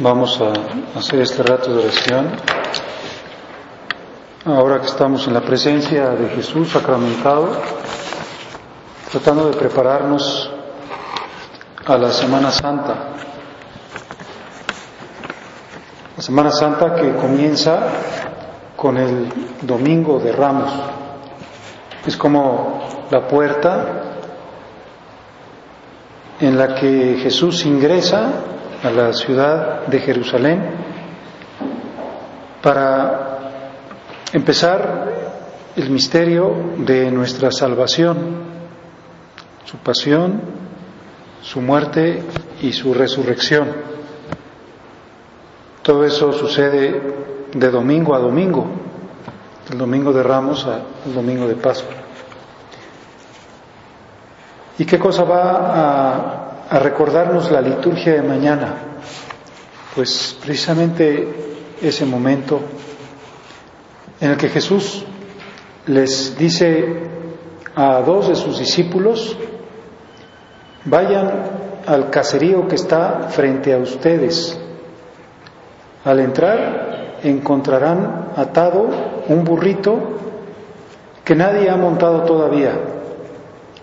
Vamos a hacer este rato de oración. Ahora que estamos en la presencia de Jesús sacramentado, tratando de prepararnos a la Semana Santa. La Semana Santa que comienza con el Domingo de Ramos. Es como la puerta en la que Jesús ingresa a la ciudad de Jerusalén para empezar el misterio de nuestra salvación, su pasión, su muerte y su resurrección. Todo eso sucede de domingo a domingo, del domingo de Ramos al domingo de Pascua. ¿Y qué cosa va a a recordarnos la liturgia de mañana, pues precisamente ese momento en el que Jesús les dice a dos de sus discípulos, vayan al caserío que está frente a ustedes. Al entrar encontrarán atado un burrito que nadie ha montado todavía.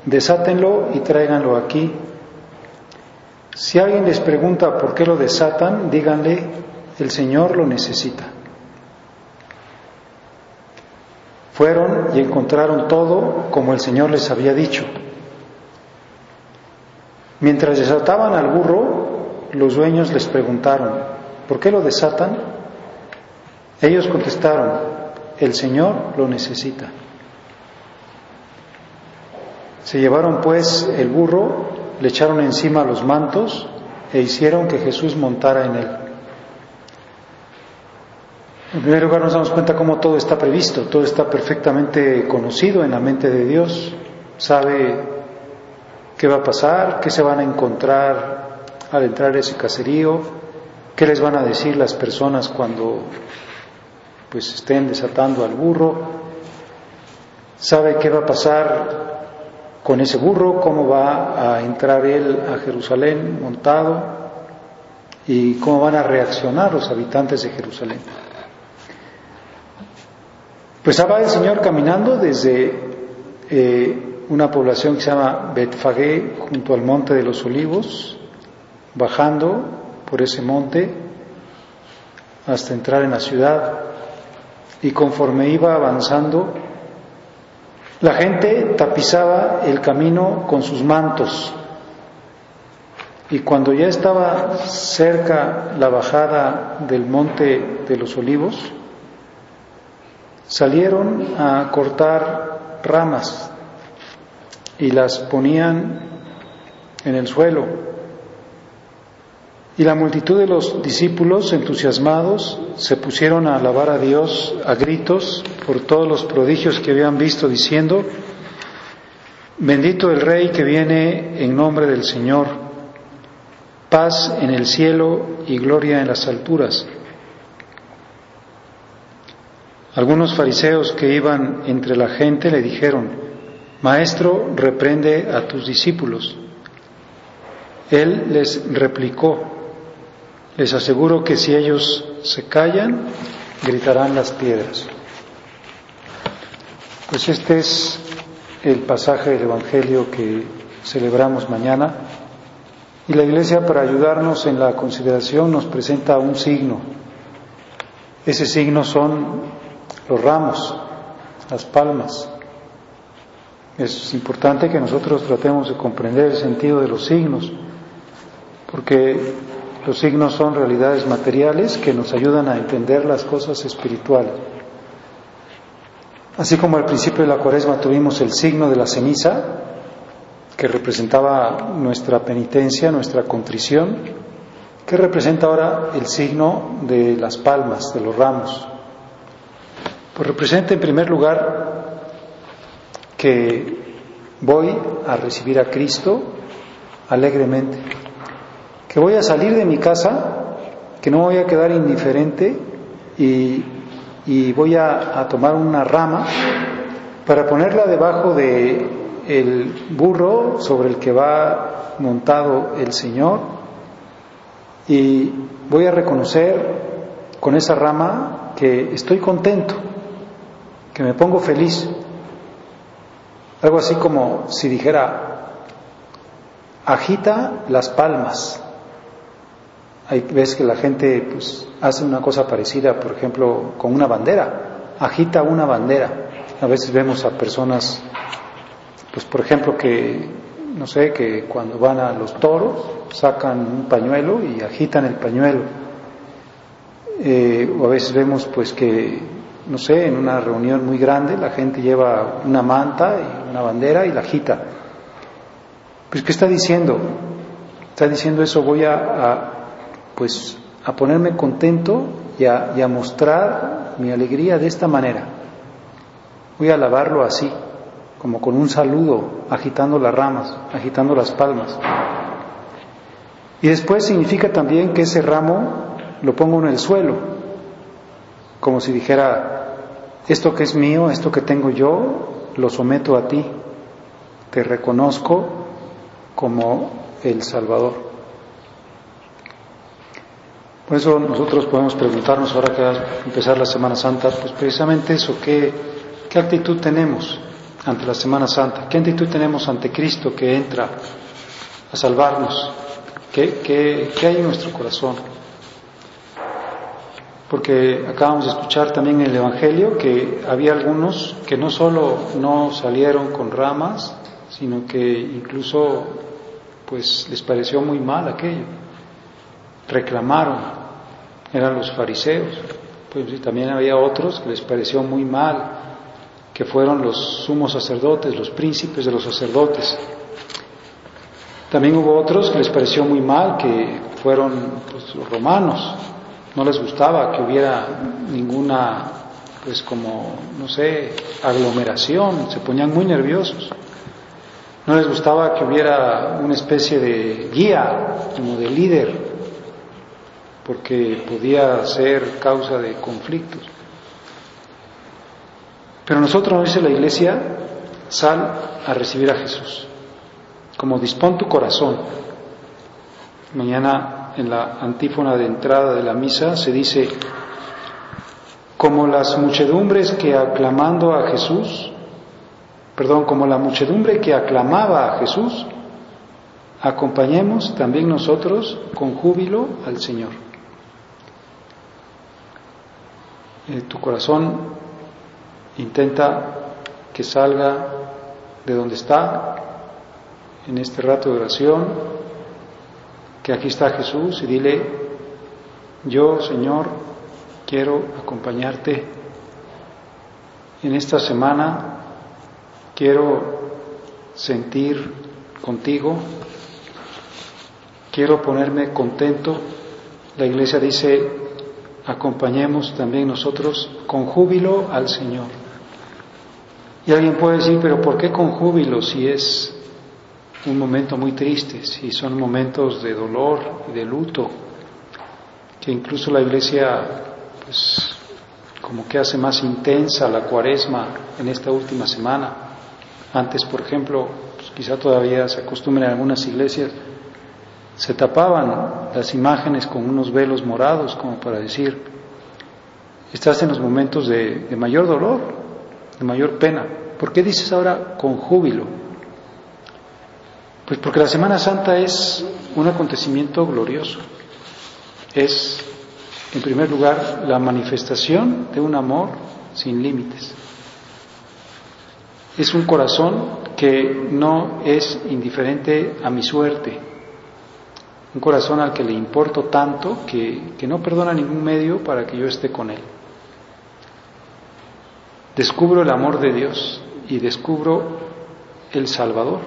Desátenlo y tráiganlo aquí si alguien les pregunta por qué lo desatan, díganle, el Señor lo necesita. Fueron y encontraron todo como el Señor les había dicho. Mientras desataban al burro, los dueños les preguntaron, ¿por qué lo desatan? Ellos contestaron, el Señor lo necesita. Se llevaron pues el burro le echaron encima los mantos e hicieron que Jesús montara en él. En primer lugar nos damos cuenta cómo todo está previsto, todo está perfectamente conocido en la mente de Dios, sabe qué va a pasar, qué se van a encontrar al entrar a ese caserío, qué les van a decir las personas cuando pues estén desatando al burro, sabe qué va a pasar con ese burro, cómo va a entrar él a Jerusalén montado y cómo van a reaccionar los habitantes de Jerusalén. Pues va el Señor caminando desde eh, una población que se llama Betfagé, junto al monte de los olivos, bajando por ese monte hasta entrar en la ciudad. Y conforme iba avanzando, la gente tapizaba el camino con sus mantos. Y cuando ya estaba cerca la bajada del monte de los olivos, salieron a cortar ramas y las ponían en el suelo y la multitud de los discípulos, entusiasmados, se pusieron a alabar a Dios a gritos por todos los prodigios que habían visto, diciendo, bendito el Rey que viene en nombre del Señor, paz en el cielo y gloria en las alturas. Algunos fariseos que iban entre la gente le dijeron, Maestro, reprende a tus discípulos. Él les replicó, les aseguro que si ellos se callan, gritarán las piedras. Pues este es el pasaje del Evangelio que celebramos mañana y la Iglesia para ayudarnos en la consideración nos presenta un signo. Ese signo son los ramos, las palmas. Es importante que nosotros tratemos de comprender el sentido de los signos, porque los signos son realidades materiales que nos ayudan a entender las cosas espirituales. Así como al principio de la cuaresma tuvimos el signo de la ceniza, que representaba nuestra penitencia, nuestra contrición, que representa ahora el signo de las palmas, de los ramos. Pues representa en primer lugar que voy a recibir a Cristo alegremente, que voy a salir de mi casa, que no voy a quedar indiferente y y voy a, tomar una rama para ponerla debajo de el burro sobre el que va montado el Señor y voy a reconocer con esa rama que estoy contento, que me pongo feliz. Algo así como si dijera, agita las palmas. Hay veces que la gente pues, hace una cosa parecida, por ejemplo, con una bandera, agita una bandera. A veces vemos a personas, pues por ejemplo, que, no sé, que cuando van a los toros sacan un pañuelo y agitan el pañuelo. Eh, o a veces vemos pues que, no sé, en una reunión muy grande la gente lleva una manta y una bandera y la agita. Pues ¿qué está diciendo? Está diciendo eso, voy a pues a ponerme contento y a, mostrar mi alegría de esta manera. Voy a alabarlo así, como con un saludo, agitando las ramas, agitando las palmas. Y después significa también que ese ramo lo pongo en el suelo, como si dijera, esto que es mío, esto que tengo yo, lo someto a ti, te reconozco como el Salvador. Por eso nosotros podemos preguntarnos ahora que va a empezar la Semana Santa, pues precisamente eso, ¿qué, qué actitud tenemos ante la Semana Santa? ¿Qué actitud tenemos ante Cristo que entra a salvarnos? ¿Qué, qué, qué hay en nuestro corazón? Porque acabamos de escuchar también en el Evangelio que había algunos que no solo no salieron con ramas, sino que incluso pues les pareció muy mal aquello reclamaron, eran los fariseos. Pues también había otros que les pareció muy mal, que fueron los sumos sacerdotes, los príncipes de los sacerdotes. También hubo otros que les pareció muy mal, que fueron pues, los romanos. No les gustaba que hubiera ninguna, pues como, no sé, aglomeración, se ponían muy nerviosos. No les gustaba que hubiera una especie de guía, como de líder, porque podía ser causa de conflictos. Pero nosotros, nos dice la Iglesia, sal a recibir a Jesús, como dispón tu corazón. Mañana en la antífona de entrada de la misa se dice, como las muchedumbres que aclamando a Jesús, perdón, como la muchedumbre que aclamaba a Jesús, acompañemos también nosotros con júbilo al Señor. Eh, tu corazón intenta que salga de donde está en este rato de oración, que aquí está Jesús y dile, yo Señor quiero acompañarte en esta semana, quiero sentir contigo, quiero ponerme contento. La iglesia dice, acompañemos también nosotros con júbilo al Señor. Y alguien puede decir, pero ¿por qué con júbilo si es un momento muy triste, si son momentos de dolor y de luto, que incluso la iglesia pues como que hace más intensa la cuaresma en esta última semana, Antes, por ejemplo, pues quizá todavía se acostumbra en algunas iglesias, se tapaban las imágenes con unos velos morados como para decir, estás en los momentos de, de mayor dolor, de mayor pena. ¿Por qué dices ahora con júbilo? Pues porque la Semana Santa es un acontecimiento glorioso. Es, en primer lugar, la manifestación de un amor sin límites. Es un corazón que no es indiferente a mi suerte, un corazón al que le importo tanto que, que no perdona ningún medio para que yo esté con él. Descubro el amor de Dios y descubro el Salvador.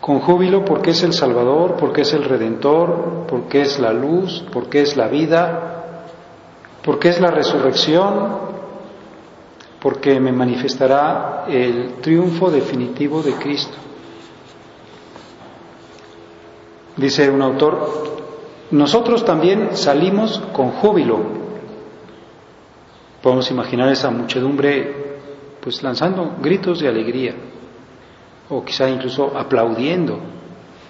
Con júbilo porque es el Salvador, porque es el Redentor, porque es la luz, porque es la vida, porque es la resurrección, porque me manifestará el triunfo definitivo de Cristo. Dice un autor, nosotros también salimos con júbilo. Podemos imaginar esa muchedumbre pues lanzando gritos de alegría o quizá incluso aplaudiendo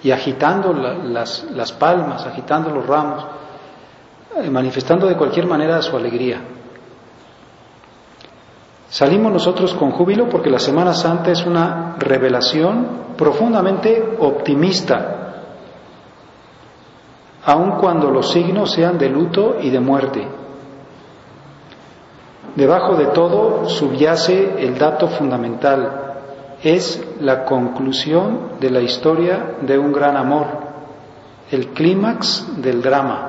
y agitando las, las palmas, agitando los ramos, eh, manifestando de cualquier manera su alegría. Salimos nosotros con júbilo porque la Semana Santa es una revelación profundamente optimista aun cuando los signos sean de luto y de muerte. Debajo de todo subyace el dato fundamental, es la conclusión de la historia de un gran amor, el clímax del drama.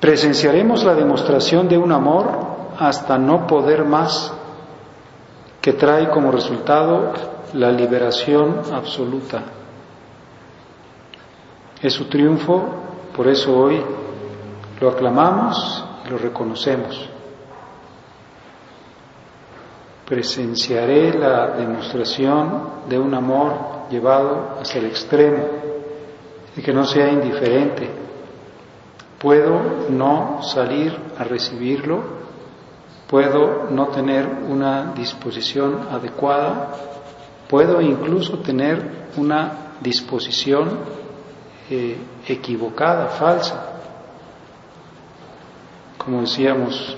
Presenciaremos la demostración de un amor hasta no poder más, que trae como resultado la liberación absoluta. Es su triunfo, por eso hoy lo aclamamos y lo reconocemos. Presenciaré la demostración de un amor llevado hacia el extremo y que no sea indiferente. Puedo no salir a recibirlo, puedo no tener una disposición adecuada, puedo incluso tener una disposición eh, equivocada, falsa. Como decíamos,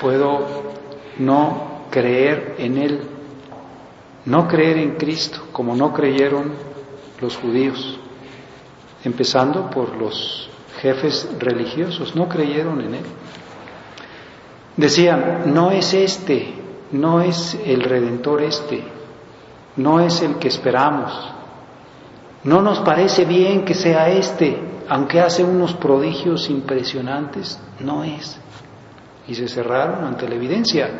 puedo no creer en Él, no creer en Cristo, como no creyeron los judíos, empezando por los jefes religiosos, no creyeron en Él. Decían, no es este, no es el redentor este, no es el que esperamos, no nos parece bien que sea este, aunque hace unos prodigios impresionantes, no es. Y se cerraron ante la evidencia,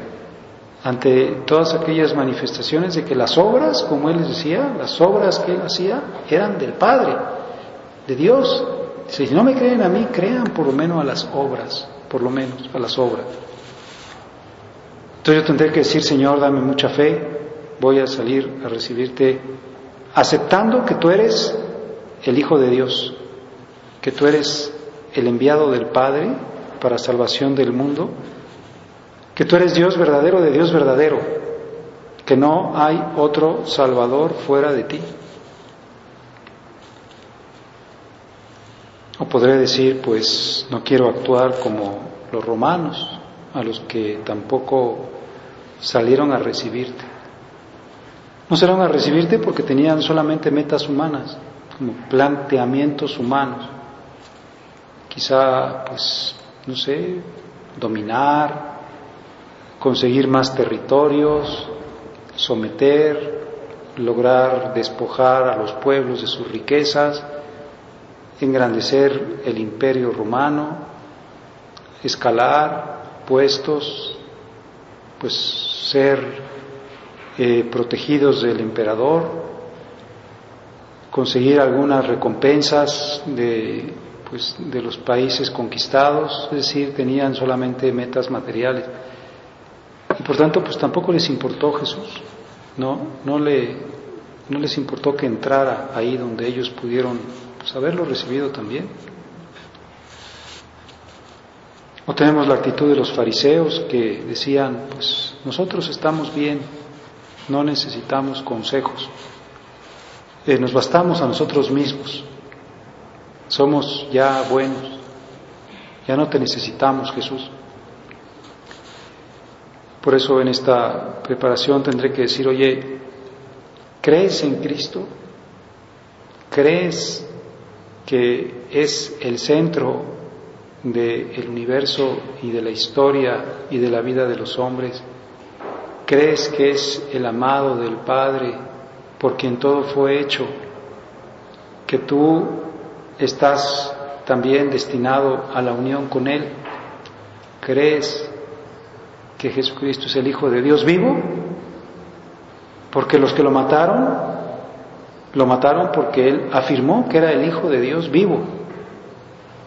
ante todas aquellas manifestaciones de que las obras, como él les decía, las obras que él hacía eran del Padre, de Dios. Si no me creen a mí, crean por lo menos a las obras, por lo menos a las obras. Entonces yo tendré que decir, Señor, dame mucha fe, voy a salir a recibirte aceptando que tú eres el Hijo de Dios, que tú eres el enviado del Padre para salvación del mundo, que tú eres Dios verdadero de Dios verdadero, que no hay otro Salvador fuera de ti. O podré decir, pues no quiero actuar como los romanos, a los que tampoco salieron a recibirte. No serán a recibirte porque tenían solamente metas humanas, como planteamientos humanos. Quizá, pues, no sé, dominar, conseguir más territorios, someter, lograr despojar a los pueblos de sus riquezas, engrandecer el imperio romano, escalar puestos, pues ser eh, protegidos del emperador, conseguir algunas recompensas de, pues, de los países conquistados, es decir, tenían solamente metas materiales. Y por tanto, pues tampoco les importó Jesús, ¿no? No, le, no les importó que entrara ahí donde ellos pudieron pues, haberlo recibido también. O tenemos la actitud de los fariseos que decían, pues nosotros estamos bien, no necesitamos consejos, eh, nos bastamos a nosotros mismos, somos ya buenos, ya no te necesitamos Jesús. Por eso en esta preparación tendré que decir, oye, ¿crees en Cristo? ¿Crees que es el centro del universo y de la historia y de la vida de los hombres? ¿Crees que es el amado del Padre por quien todo fue hecho? ¿Que tú estás también destinado a la unión con Él? ¿Crees que Jesucristo es el Hijo de Dios vivo? Porque los que lo mataron, lo mataron porque Él afirmó que era el Hijo de Dios vivo,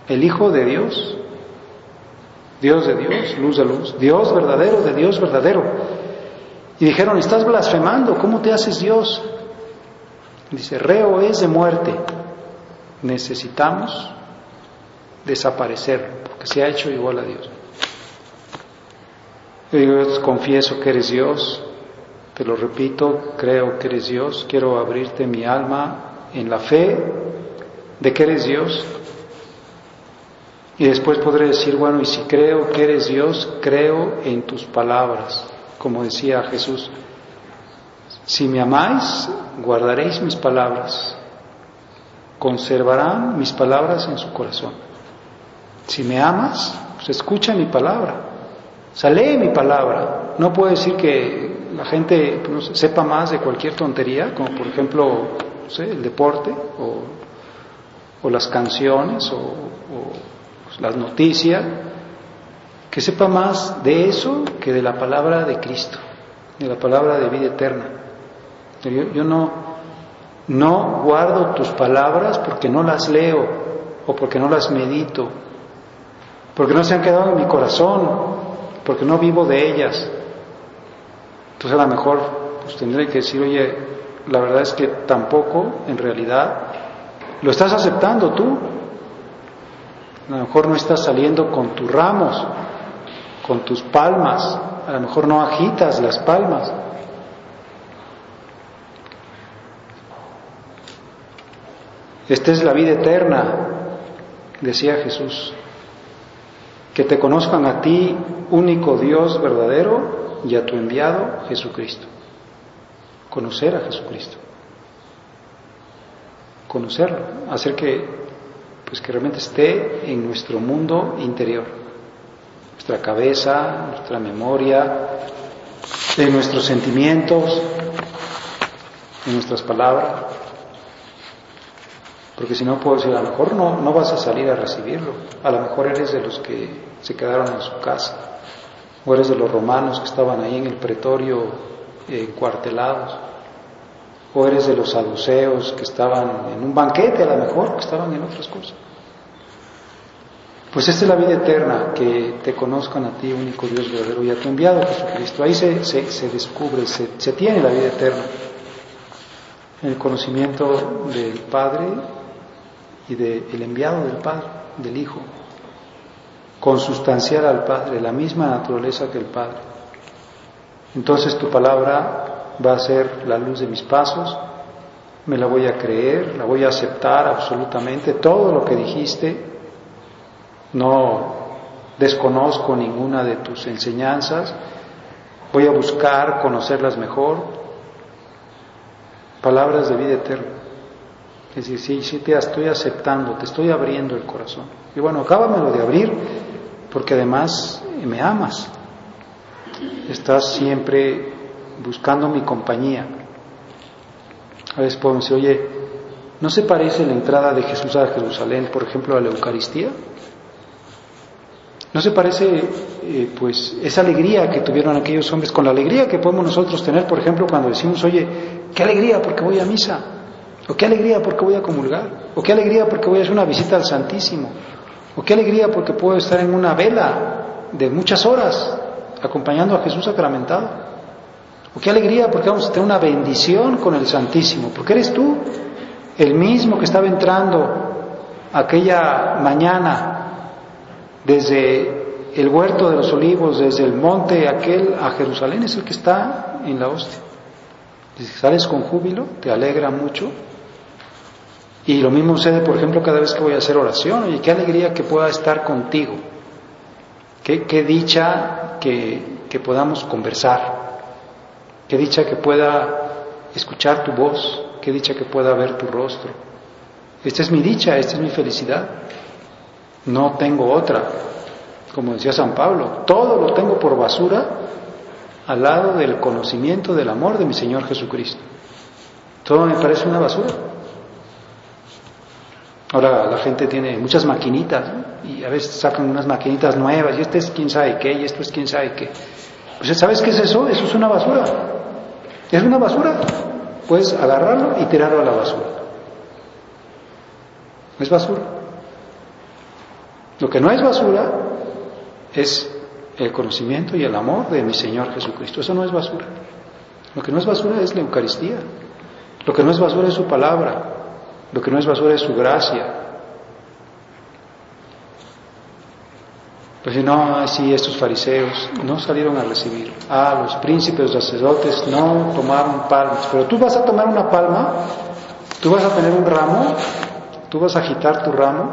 el Hijo de Dios, Dios de Dios, luz de luz, Dios verdadero de Dios verdadero. Y dijeron, estás blasfemando, ¿cómo te haces Dios? Dice, reo es de muerte, necesitamos desaparecer, porque se ha hecho igual a Dios. Yo digo, confieso que eres Dios, te lo repito, creo que eres Dios, quiero abrirte mi alma en la fe de que eres Dios. Y después podré decir, bueno, y si creo que eres Dios, creo en tus palabras, como decía Jesús. Si me amáis, guardaréis mis palabras, conservarán mis palabras en su corazón. Si me amas, pues escucha mi palabra. O lee mi palabra. No puedo decir que la gente sepa más de cualquier tontería, como por ejemplo el deporte o, las canciones o, pues, las noticias, que sepa más de eso que de la palabra de Cristo, de la palabra de vida eterna. Yo, no, no guardo tus palabras porque no las leo o porque no las medito, porque no se han quedado en mi corazón, porque no vivo de ellas. Entonces a lo mejor pues, tendré que decir, oye, la verdad es que tampoco en realidad lo estás aceptando tú. A lo mejor no estás saliendo con tus ramos, con tus palmas, a lo mejor no agitas las palmas. Esta es la vida eterna, decía Jesús que te conozcan a ti, único Dios verdadero, y a tu enviado Jesucristo. Conocer a Jesucristo. Conocerlo, hacer que, pues que realmente esté en nuestro mundo interior, nuestra cabeza, nuestra memoria, en nuestros sentimientos, en nuestras palabras. Porque si no puedo decir, a lo mejor no, no vas a salir a recibirlo. A lo mejor eres de los que se quedaron en su casa. O eres de los romanos que estaban ahí en el pretorio eh, encuartelados. O eres de los saduceos que estaban en un banquete a lo mejor, que estaban en otras cosas. Pues esta es la vida eterna, que te conozcan a ti, único Dios verdadero, y a tu enviado Jesucristo. Ahí se, se, descubre, se, se tiene la vida eterna. El conocimiento del Padre y del enviado del Padre, del Hijo, consustancial al Padre, la misma naturaleza que el Padre. Entonces tu palabra va a ser la luz de mis pasos, me la voy a creer, la voy a aceptar absolutamente, todo lo que dijiste, no desconozco ninguna de tus enseñanzas, voy a buscar conocerlas mejor, palabras de vida eterna. Es decir, sí, sí te estoy aceptando, te estoy abriendo el corazón. Y bueno, acábamelo de abrir porque además me amas. Estás siempre buscando mi compañía. A veces podemos oye, ¿no se parece la entrada de Jesús a Jerusalén, por ejemplo, a la Eucaristía? ¿No se parece, eh, pues, esa alegría que tuvieron aquellos hombres con la alegría que podemos nosotros tener, por ejemplo, cuando decimos, oye, qué alegría porque voy a misa? O qué alegría porque voy a comulgar. O qué alegría porque voy a hacer una visita al Santísimo. O qué alegría porque puedo estar en una vela de muchas horas acompañando a Jesús sacramentado. O qué alegría porque vamos a tener una bendición con el Santísimo. Porque eres tú el mismo que estaba entrando aquella mañana desde el huerto de los olivos, desde el monte aquel a Jerusalén, es el que está en la hostia. Si sales con júbilo, te alegra mucho. Y lo mismo sucede, por ejemplo, cada vez que voy a hacer oración. Oye, qué alegría que pueda estar contigo. Qué, dicha que, que podamos conversar. Qué dicha que pueda escuchar tu voz. Qué dicha que pueda ver tu rostro. Esta es mi dicha, esta es mi felicidad. No tengo otra. Como decía San Pablo, todo lo tengo por basura al lado del conocimiento del amor de mi Señor Jesucristo. Todo me parece una basura. Ahora la gente tiene muchas maquinitas y a veces sacan unas maquinitas nuevas y este es quién sabe qué y esto es quién sabe qué. Pues ¿sabes qué es eso? Eso es una basura. Es una basura. Puedes agarrarlo y tirarlo a la basura. Es basura. Lo que no es basura es el conocimiento y el amor de mi Señor Jesucristo. Eso no es basura. Lo que no es basura es la Eucaristía. Lo que no es basura es su palabra. Lo que no es basura es su gracia. Pues si no, así estos fariseos no salieron a recibir. Ah, los príncipes, los sacerdotes no tomaron palmas. Pero tú vas a tomar una palma, tú vas a tener un ramo, tú vas a agitar tu ramo,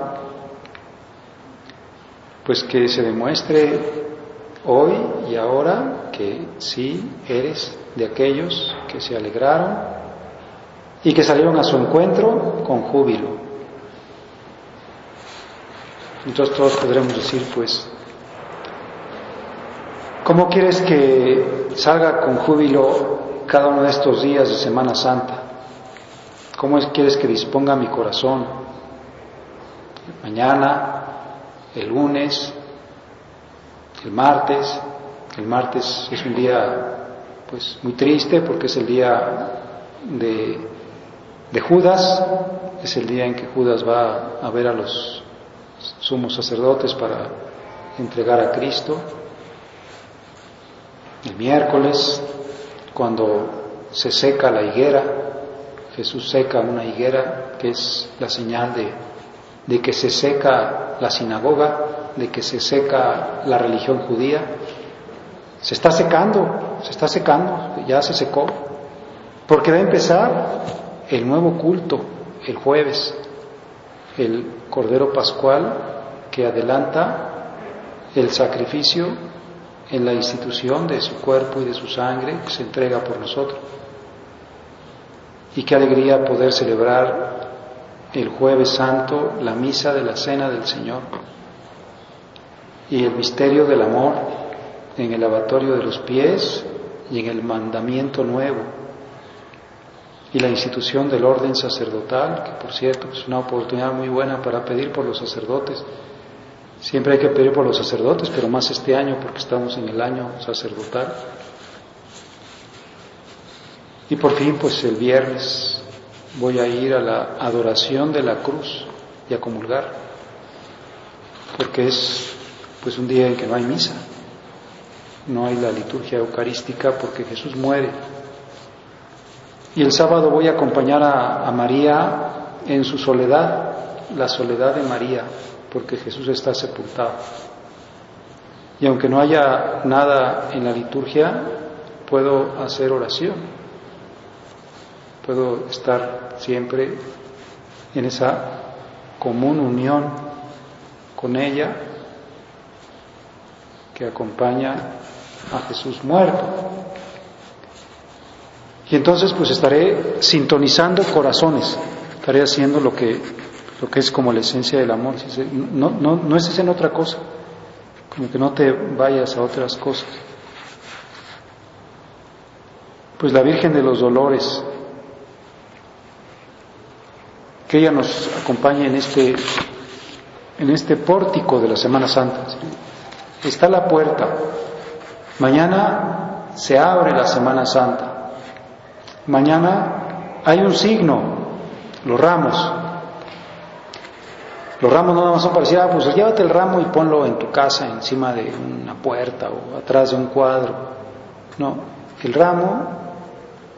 pues que se demuestre hoy y ahora que sí eres de aquellos que se alegraron y que salieron a su encuentro con júbilo. Entonces todos podremos decir, pues, ¿cómo quieres que salga con júbilo cada uno de estos días de Semana Santa? ¿Cómo quieres que disponga mi corazón? Mañana, el lunes, el martes. El martes es un día pues muy triste porque es el día de, de Judas, es el día en que Judas va a ver a los sumos sacerdotes para entregar a Cristo. El miércoles, cuando se seca la higuera, Jesús seca una higuera que es la señal de de que se seca la sinagoga, de que se seca la religión judía. Se está secando, se está secando, ya se secó, porque va a empezar el nuevo culto el jueves, el Cordero Pascual que adelanta el sacrificio en la institución de su cuerpo y de su sangre que se entrega por nosotros. Y qué alegría poder celebrar el jueves santo la misa de la cena del Señor y el misterio del amor en el lavatorio de los pies y en el mandamiento nuevo y la institución del orden sacerdotal, que por cierto es una oportunidad muy buena para pedir por los sacerdotes. Siempre hay que pedir por los sacerdotes, pero más este año porque estamos en el año sacerdotal. Y por fin, pues el viernes voy a ir a la adoración de la cruz y a comulgar, porque es pues un día en que no hay misa, no hay la liturgia eucarística porque Jesús muere. Y el sábado voy a acompañar a, a María en su soledad, la soledad de María, porque Jesús está sepultado. Y aunque no haya nada en la liturgia, puedo hacer oración puedo estar siempre en esa común unión con ella que acompaña a Jesús muerto. Y entonces pues estaré sintonizando corazones, estaré haciendo lo que, lo que es como la esencia del amor. No, no, no es en otra cosa, como que no te vayas a otras cosas. Pues la Virgen de los Dolores, que ella nos acompañe en este, en este pórtico de la Semana Santa. Está la puerta. Mañana se abre la Semana Santa. Mañana hay un signo, los ramos. Los ramos no nada más son parecidos, ah, pues llévate el ramo y ponlo en tu casa, encima de una puerta o atrás de un cuadro. No, el ramo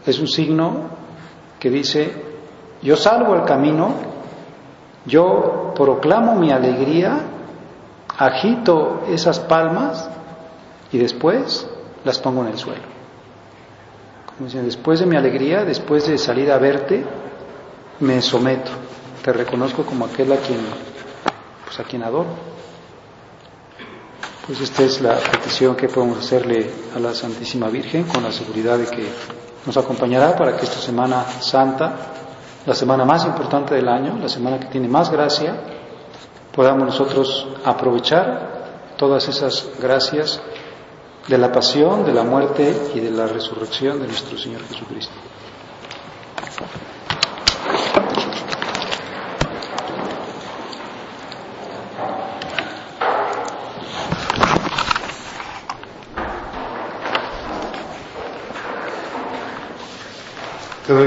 es un signo que dice yo salvo el camino, yo proclamo mi alegría agito esas palmas y después las pongo en el suelo. Como dicen, después de mi alegría, después de salir a verte, me someto, te reconozco como aquel a quien, pues a quien adoro. Pues esta es la petición que podemos hacerle a la Santísima Virgen con la seguridad de que nos acompañará para que esta Semana Santa, la semana más importante del año, la semana que tiene más gracia, podamos nosotros aprovechar todas esas gracias de la pasión, de la muerte y de la resurrección de nuestro Señor Jesucristo. Te doy